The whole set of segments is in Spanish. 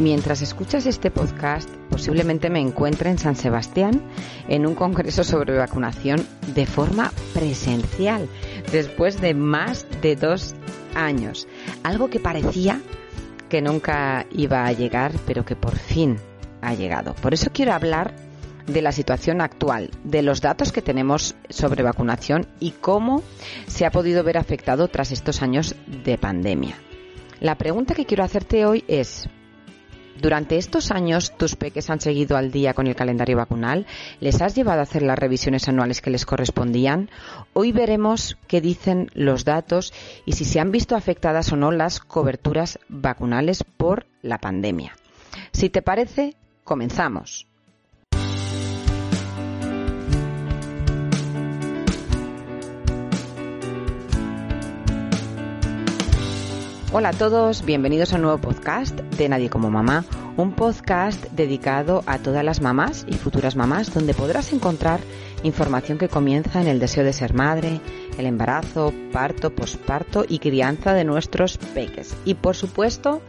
Mientras escuchas este podcast, posiblemente me encuentre en San Sebastián en un congreso sobre vacunación de forma presencial, después de más de dos años. Algo que parecía que nunca iba a llegar, pero que por fin ha llegado. Por eso quiero hablar de la situación actual, de los datos que tenemos sobre vacunación y cómo se ha podido ver afectado tras estos años de pandemia. La pregunta que quiero hacerte hoy es, durante estos años, tus peques han seguido al día con el calendario vacunal. ¿Les has llevado a hacer las revisiones anuales que les correspondían? Hoy veremos qué dicen los datos y si se han visto afectadas o no las coberturas vacunales por la pandemia. Si te parece, comenzamos. Hola a todos, bienvenidos a un nuevo podcast de Nadie como Mamá, un podcast dedicado a todas las mamás y futuras mamás donde podrás encontrar información que comienza en el deseo de ser madre, el embarazo, parto, posparto y crianza de nuestros peques. Y por supuesto,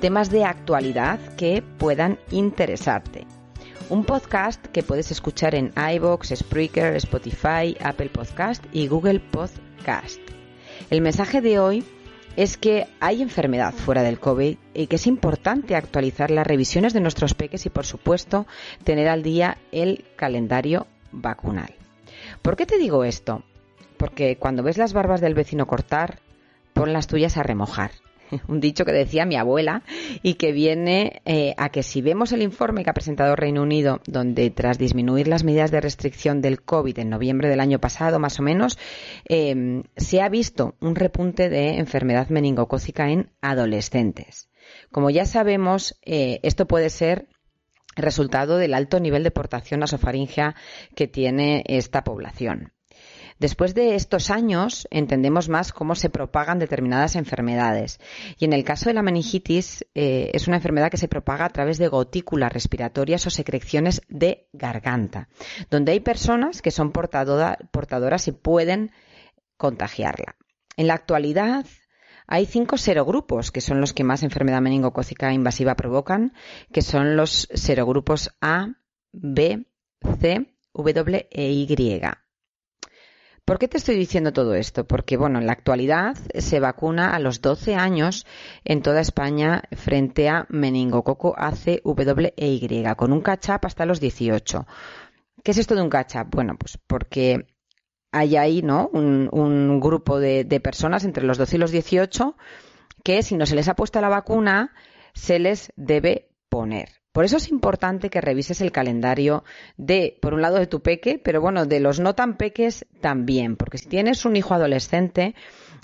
temas de actualidad que puedan interesarte. Un podcast que puedes escuchar en iBox, Spreaker, Spotify, Apple Podcast y Google Podcast. El mensaje de hoy es que hay enfermedad fuera del COVID y que es importante actualizar las revisiones de nuestros peques y, por supuesto, tener al día el calendario vacunal. ¿Por qué te digo esto? Porque cuando ves las barbas del vecino cortar, pon las tuyas a remojar. un dicho que decía mi abuela y que viene eh, a que si vemos el informe que ha presentado Reino Unido, donde tras disminuir las medidas de restricción del COVID en noviembre del año pasado, más o menos, em, se ha visto un repunte de enfermedad meningocócica en adolescentes. Como ya sabemos, eh, esto puede ser resultado del alto nivel de portación nasofaringea que tiene esta población. Después de estos años entendemos más cómo se propagan determinadas enfermedades. Y en el caso de la meningitis eh, es una enfermedad que se propaga a través de gotículas respiratorias o secreciones de garganta, donde hay personas que son portadoras y pueden contagiarla. En la actualidad, hay cinco serogrupos, que son los que más enfermedad meningocócica invasiva provocan, que son los serogrupos A, B, C, W e Y. ¿Por qué te estoy diciendo todo esto? Porque, bueno, en la actualidad se vacuna a los 12 años en toda España frente a meningococo ACWY, con un catch-up hasta los 18. ¿Qué es esto de un catch-up? Bueno, pues porque hay ahí, ¿no? Un, grupo de personas entre los 12 y los 18 que si no se les ha puesto la vacuna, se les debe poner. Por eso es importante que revises el calendario de, por un lado, de tu peque, pero bueno, de los no tan peques también, porque si tienes un hijo adolescente,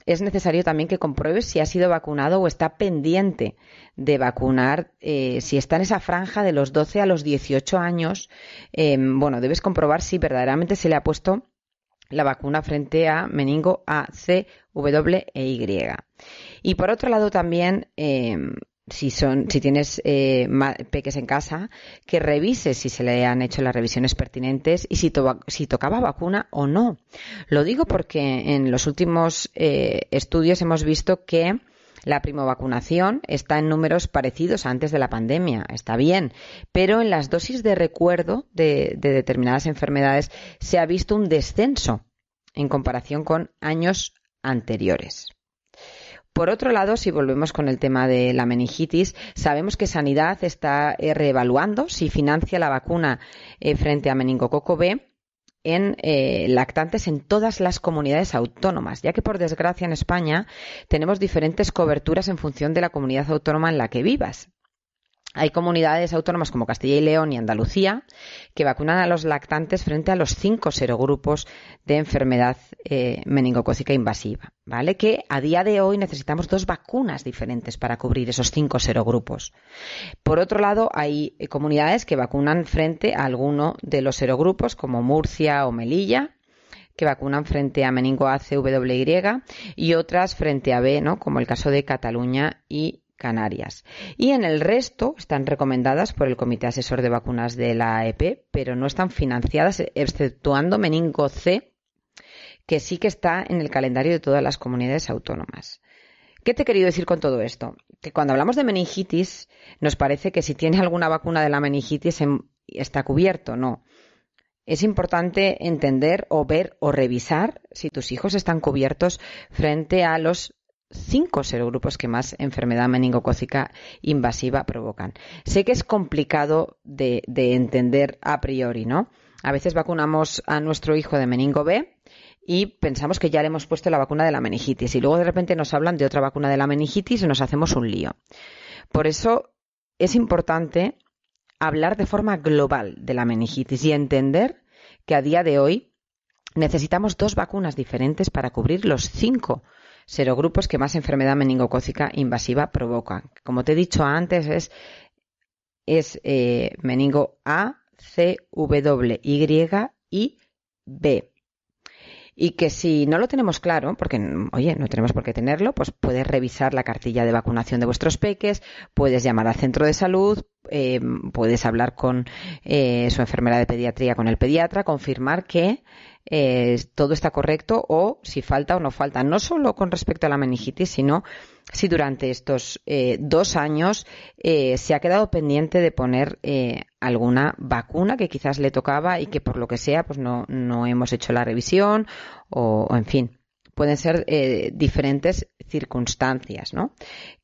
es necesario también que compruebes si ha sido vacunado o está pendiente de vacunar, eh, si está en esa franja de los 12 a los 18 años, em, bueno, debes comprobar si verdaderamente se le ha puesto la vacuna frente a meningo A, C, W e Y. Y por otro lado también em, si son, si tienes eh, peques en casa, que revises si se le han hecho las revisiones pertinentes y si, si tocaba vacuna o no. Lo digo porque en los últimos eh, estudios hemos visto que la primovacunación está en números parecidos a antes de la pandemia, está bien, pero en las dosis de recuerdo de determinadas enfermedades se ha visto un descenso en comparación con años anteriores. Por otro lado, si volvemos con el tema de la meningitis, sabemos que Sanidad está eh, reevaluando si financia la vacuna eh, frente a meningococo B en eh, lactantes en todas las comunidades autónomas, ya que por desgracia en España tenemos diferentes coberturas en función de la comunidad autónoma en la que vivas. Hay comunidades autónomas como Castilla y León y Andalucía que vacunan a los lactantes frente a los cinco serogrupos de enfermedad eh, meningocócica invasiva, ¿vale? Que a día de hoy necesitamos dos vacunas diferentes para cubrir esos cinco serogrupos. Por otro lado, hay eh, comunidades que vacunan frente a alguno de los serogrupos como Murcia o Melilla, que vacunan frente a meningo ACWY y otras frente a B, ¿no? como el caso de Cataluña y Canarias. Y en el resto están recomendadas por el Comité Asesor de Vacunas de la AEP, pero no están financiadas, exceptuando Meningo C, que sí que está en el calendario de todas las comunidades autónomas. ¿Qué te he querido decir con todo esto? Que cuando hablamos de meningitis, nos parece que si tiene alguna vacuna de la meningitis está cubierto. No. Es importante entender o ver o revisar si tus hijos están cubiertos frente a los cinco serogrupos que más enfermedad meningocócica invasiva provocan. Sé que es complicado de, de entender a priori, ¿no? A veces vacunamos a nuestro hijo de meningo B y pensamos que ya le hemos puesto la vacuna de la meningitis y luego de repente nos hablan de otra vacuna de la meningitis y nos hacemos un lío. Por eso es importante hablar de forma global de la meningitis y entender que a día de hoy necesitamos dos vacunas diferentes para cubrir los cinco serogrupos que más enfermedad meningocócica invasiva provocan. Como te he dicho antes, es, es eh, meningo A, C, W, Y y B y que si no lo tenemos claro, porque oye, no tenemos por qué tenerlo, pues puedes revisar la cartilla de vacunación de vuestros peques, puedes llamar al centro de salud, eh, puedes hablar con eh, su enfermera de pediatría, con el pediatra, confirmar que eh, todo está correcto o si falta o no falta, no solo con respecto a la meningitis, sino si durante estos eh, dos años eh, se ha quedado pendiente de poner alguna vacuna que quizás le tocaba y que por lo que sea pues no, no hemos hecho la revisión o, en fin pueden ser diferentes circunstancias, ¿no?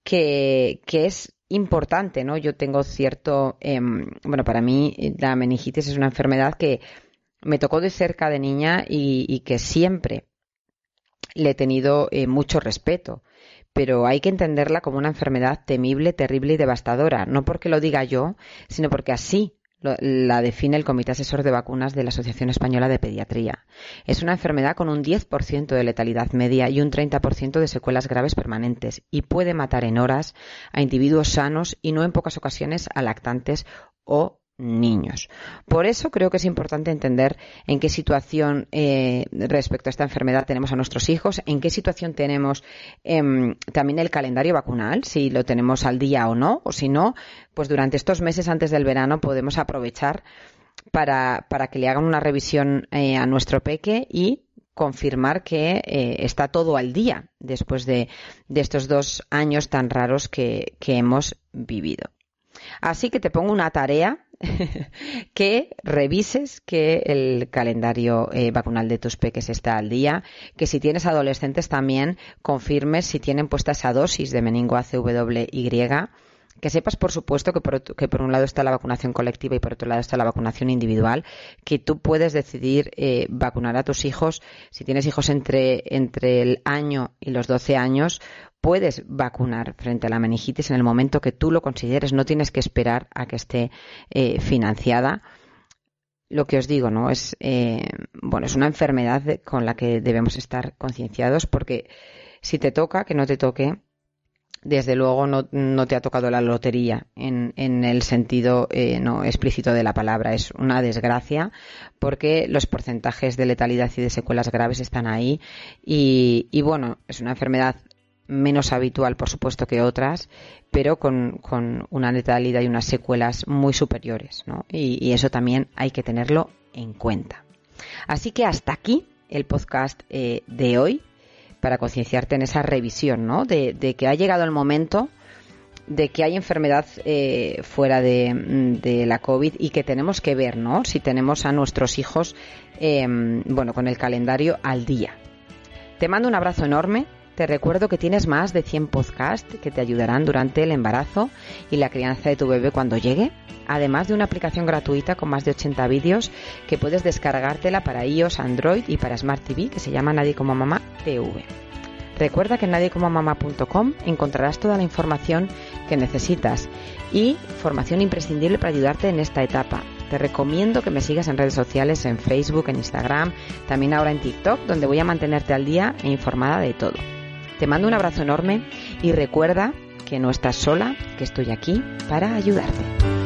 Que, que, es importante, ¿no? Yo tengo cierto, em, bueno, para mí la meningitis es una enfermedad que me tocó de cerca de niña y, que siempre le he tenido eh, mucho respeto. Pero hay que entenderla como una enfermedad temible, terrible y devastadora, no porque lo diga yo, sino porque así la define el Comité Asesor de Vacunas de la Asociación Española de Pediatría. Es una enfermedad con un 10% de letalidad media y un 30% de secuelas graves permanentes y puede matar en horas a individuos sanos y no en pocas ocasiones a lactantes o niños. Por eso creo que es importante entender en qué situación eh, respecto a esta enfermedad tenemos a nuestros hijos, en qué situación tenemos em, también el calendario vacunal, si lo tenemos al día o no, o si no, pues durante estos meses antes del verano podemos aprovechar para, para que le hagan una revisión eh, a nuestro peque y confirmar que eh, está todo al día después de, de, estos dos años tan raros que, que hemos vivido. Así que te pongo una tarea que revises que el calendario eh, vacunal de tus peques está al día, que si tienes adolescentes también confirmes si tienen puesta esa dosis de meningo ACWY, que sepas, por supuesto, que por, que por, un lado está la vacunación colectiva y por otro lado está la vacunación individual, que tú puedes decidir eh, vacunar a tus hijos, si tienes hijos entre, entre el año y los 12 años, puedes vacunar frente a la meningitis en el momento que tú lo consideres, no tienes que esperar a que esté eh, financiada. Lo que os digo, ¿no? Es, eh, bueno, es una enfermedad con la que debemos estar concienciados porque si te toca, que no te toque, desde luego no, te ha tocado la lotería en, en el sentido eh, no explícito de la palabra. Es una desgracia porque los porcentajes de letalidad y de secuelas graves están ahí y, y bueno, es una enfermedad menos habitual, por supuesto, que otras, pero con, una letalidad y unas secuelas muy superiores, ¿no? Y, eso también hay que tenerlo en cuenta. Así que hasta aquí el podcast eh, de hoy para concienciarte en esa revisión, ¿no? De, que ha llegado el momento de que hay enfermedad eh, fuera de, la COVID y que tenemos que ver, ¿no? Si tenemos a nuestros hijos, em, bueno, con el calendario al día. Te mando un abrazo enorme te recuerdo que tienes más de 100 podcasts que te ayudarán durante el embarazo y la crianza de tu bebé cuando llegue, además de una aplicación gratuita con más de 80 vídeos que puedes descargártela para iOS, Android y para Smart TV que se llama Nadie como Mamá TV. Recuerda que en nadiecomomamá.com encontrarás toda la información que necesitas y formación imprescindible para ayudarte en esta etapa. Te recomiendo que me sigas en redes sociales, en Facebook, en Instagram, también ahora en TikTok, donde voy a mantenerte al día e informada de todo. Te mando un abrazo enorme y recuerda que no estás sola, que estoy aquí para ayudarte.